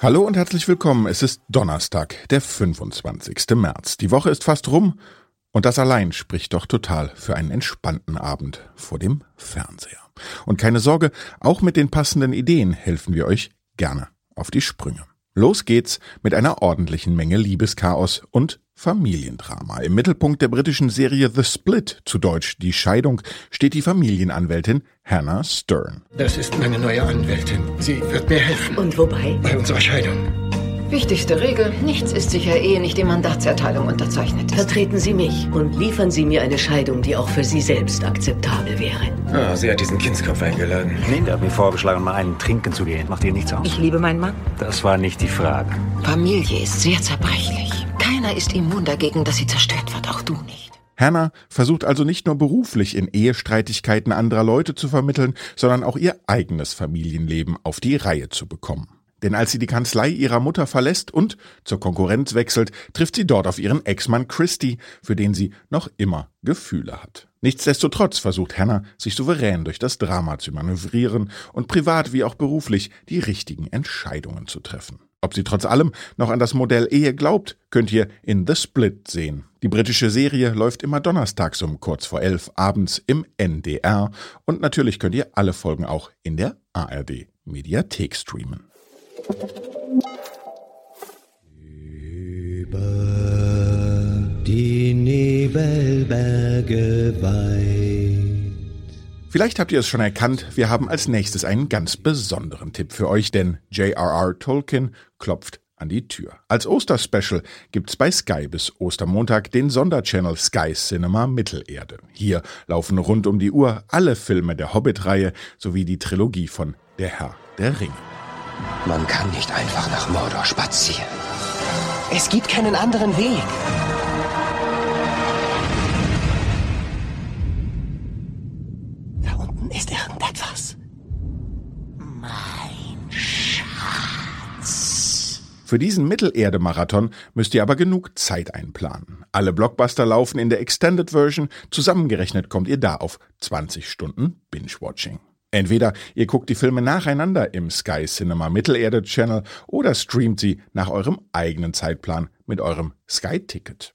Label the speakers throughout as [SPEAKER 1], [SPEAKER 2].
[SPEAKER 1] Hallo und herzlich willkommen. Es ist Donnerstag, der 25. März. Die Woche ist fast rum und das allein spricht doch total für einen entspannten Abend vor dem Fernseher. Und keine Sorge, auch mit den passenden Ideen helfen wir euch gerne auf die Sprünge. Los geht's mit einer ordentlichen Menge Liebeschaos und Familiendrama. Im Mittelpunkt der britischen Serie The Split, zu Deutsch Die Scheidung, steht die Familienanwältin Hannah Stern.
[SPEAKER 2] Das ist meine neue Anwältin. Sie wird mir helfen.
[SPEAKER 3] Und wobei?
[SPEAKER 2] Bei unserer Scheidung.
[SPEAKER 3] Wichtigste Regel, nichts ist sicher, ehe nicht die Mandatserteilung unterzeichnet ist.
[SPEAKER 4] Vertreten Sie mich und liefern Sie mir eine Scheidung, die auch für Sie selbst akzeptabel wäre.
[SPEAKER 2] Ah, sie hat diesen Kindskopf eingeladen.
[SPEAKER 5] Linda hat mir vorgeschlagen, mal einen trinken zu gehen. Macht ihr nichts aus?
[SPEAKER 3] Ich liebe meinen Mann.
[SPEAKER 5] Das war nicht die Frage.
[SPEAKER 3] Familie ist sehr zerbrechlich. Keiner ist immun dagegen, dass sie zerstört wird, auch du nicht.
[SPEAKER 1] Hannah versucht also nicht nur beruflich in Ehestreitigkeiten anderer Leute zu vermitteln, sondern auch ihr eigenes Familienleben auf die Reihe zu bekommen. Denn als sie die Kanzlei ihrer Mutter verlässt und zur Konkurrenz wechselt, trifft sie dort auf ihren Ex-Mann Christy, für den sie noch immer Gefühle hat. Nichtsdestotrotz versucht Hannah, sich souverän durch das Drama zu manövrieren und privat wie auch beruflich die richtigen Entscheidungen zu treffen. Ob sie trotz allem noch an das Modell Ehe glaubt, könnt ihr in The Split sehen. Die britische Serie läuft immer donnerstags um kurz vor elf abends im NDR und natürlich könnt ihr alle Folgen auch in der ARD Mediathek streamen. Vielleicht habt ihr es schon erkannt, wir haben als nächstes einen ganz besonderen Tipp für euch, denn J.R.R. Tolkien klopft an die Tür. Als Osterspecial gibt's bei Sky bis Ostermontag den Sonderchannel Sky Cinema Mittelerde. Hier laufen rund um die Uhr alle Filme der Hobbit-Reihe sowie die Trilogie von Der Herr der Ringe.
[SPEAKER 6] Man kann nicht einfach nach Mordor spazieren. Es gibt keinen anderen Weg. Da unten ist irgendetwas. Mein Schatz.
[SPEAKER 1] Für diesen Mittelerde-Marathon müsst ihr aber genug Zeit einplanen. Alle Blockbuster laufen in der Extended Version. Zusammengerechnet kommt ihr da auf 20 Stunden Binge-Watching. Entweder ihr guckt die Filme nacheinander im Sky Cinema Mittelerde Channel oder streamt sie nach eurem eigenen Zeitplan mit eurem Sky-Ticket.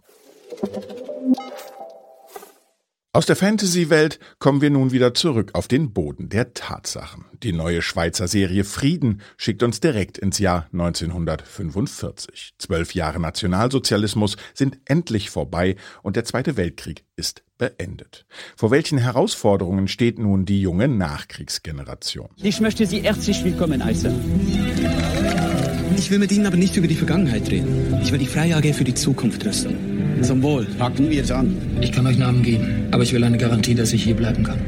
[SPEAKER 1] Aus der Fantasy-Welt kommen wir nun wieder zurück auf den Boden der Tatsachen. Die neue Schweizer Serie Frieden schickt uns direkt ins Jahr 1945. Zwölf Jahre Nationalsozialismus sind endlich vorbei und der Zweite Weltkrieg ist beendet. Vor welchen Herausforderungen steht nun die junge Nachkriegsgeneration?
[SPEAKER 7] Ich möchte Sie herzlich willkommen heißen.
[SPEAKER 8] Ich will mit Ihnen aber nicht über die Vergangenheit reden. Ich will die Freie AG für die Zukunft rüsten. Zum Wohl.
[SPEAKER 7] Packen wir es an.
[SPEAKER 8] Ich kann euch Namen geben, aber ich will eine Garantie, dass ich hier bleiben kann.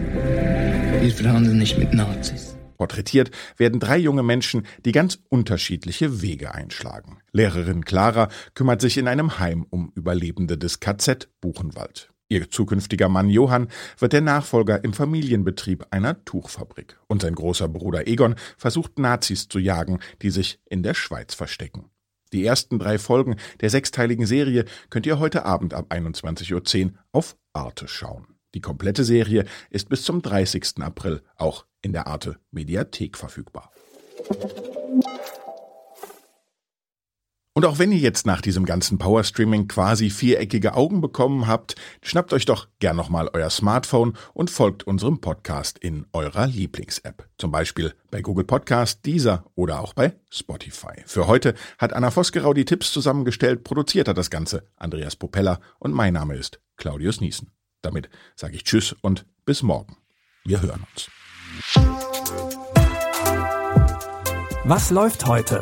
[SPEAKER 8] Wir verhandeln nicht mit Nazis.
[SPEAKER 1] Porträtiert werden drei junge Menschen, die ganz unterschiedliche Wege einschlagen. Lehrerin Clara kümmert sich in einem Heim um Überlebende des KZ Buchenwald. Ihr zukünftiger Mann Johann wird der Nachfolger im Familienbetrieb einer Tuchfabrik. Und sein großer Bruder Egon versucht Nazis zu jagen, die sich in der Schweiz verstecken. Die ersten drei Folgen der sechsteiligen Serie könnt ihr heute Abend ab 21.10 Uhr auf Arte schauen. Die komplette Serie ist bis zum 30. April auch in der Arte Mediathek verfügbar. Und auch wenn ihr jetzt nach diesem ganzen Powerstreaming quasi viereckige Augen bekommen habt, schnappt euch doch gern nochmal euer Smartphone und folgt unserem Podcast in eurer Lieblings-App. Zum Beispiel bei Google Podcast, Deezer oder auch bei Spotify. Für heute hat Anna Vosgerau die Tipps zusammengestellt, produziert hat das Ganze Andreas Popella und mein Name ist Claudius Niesen. Damit sage ich Tschüss und bis morgen. Wir hören uns.
[SPEAKER 9] Was läuft heute?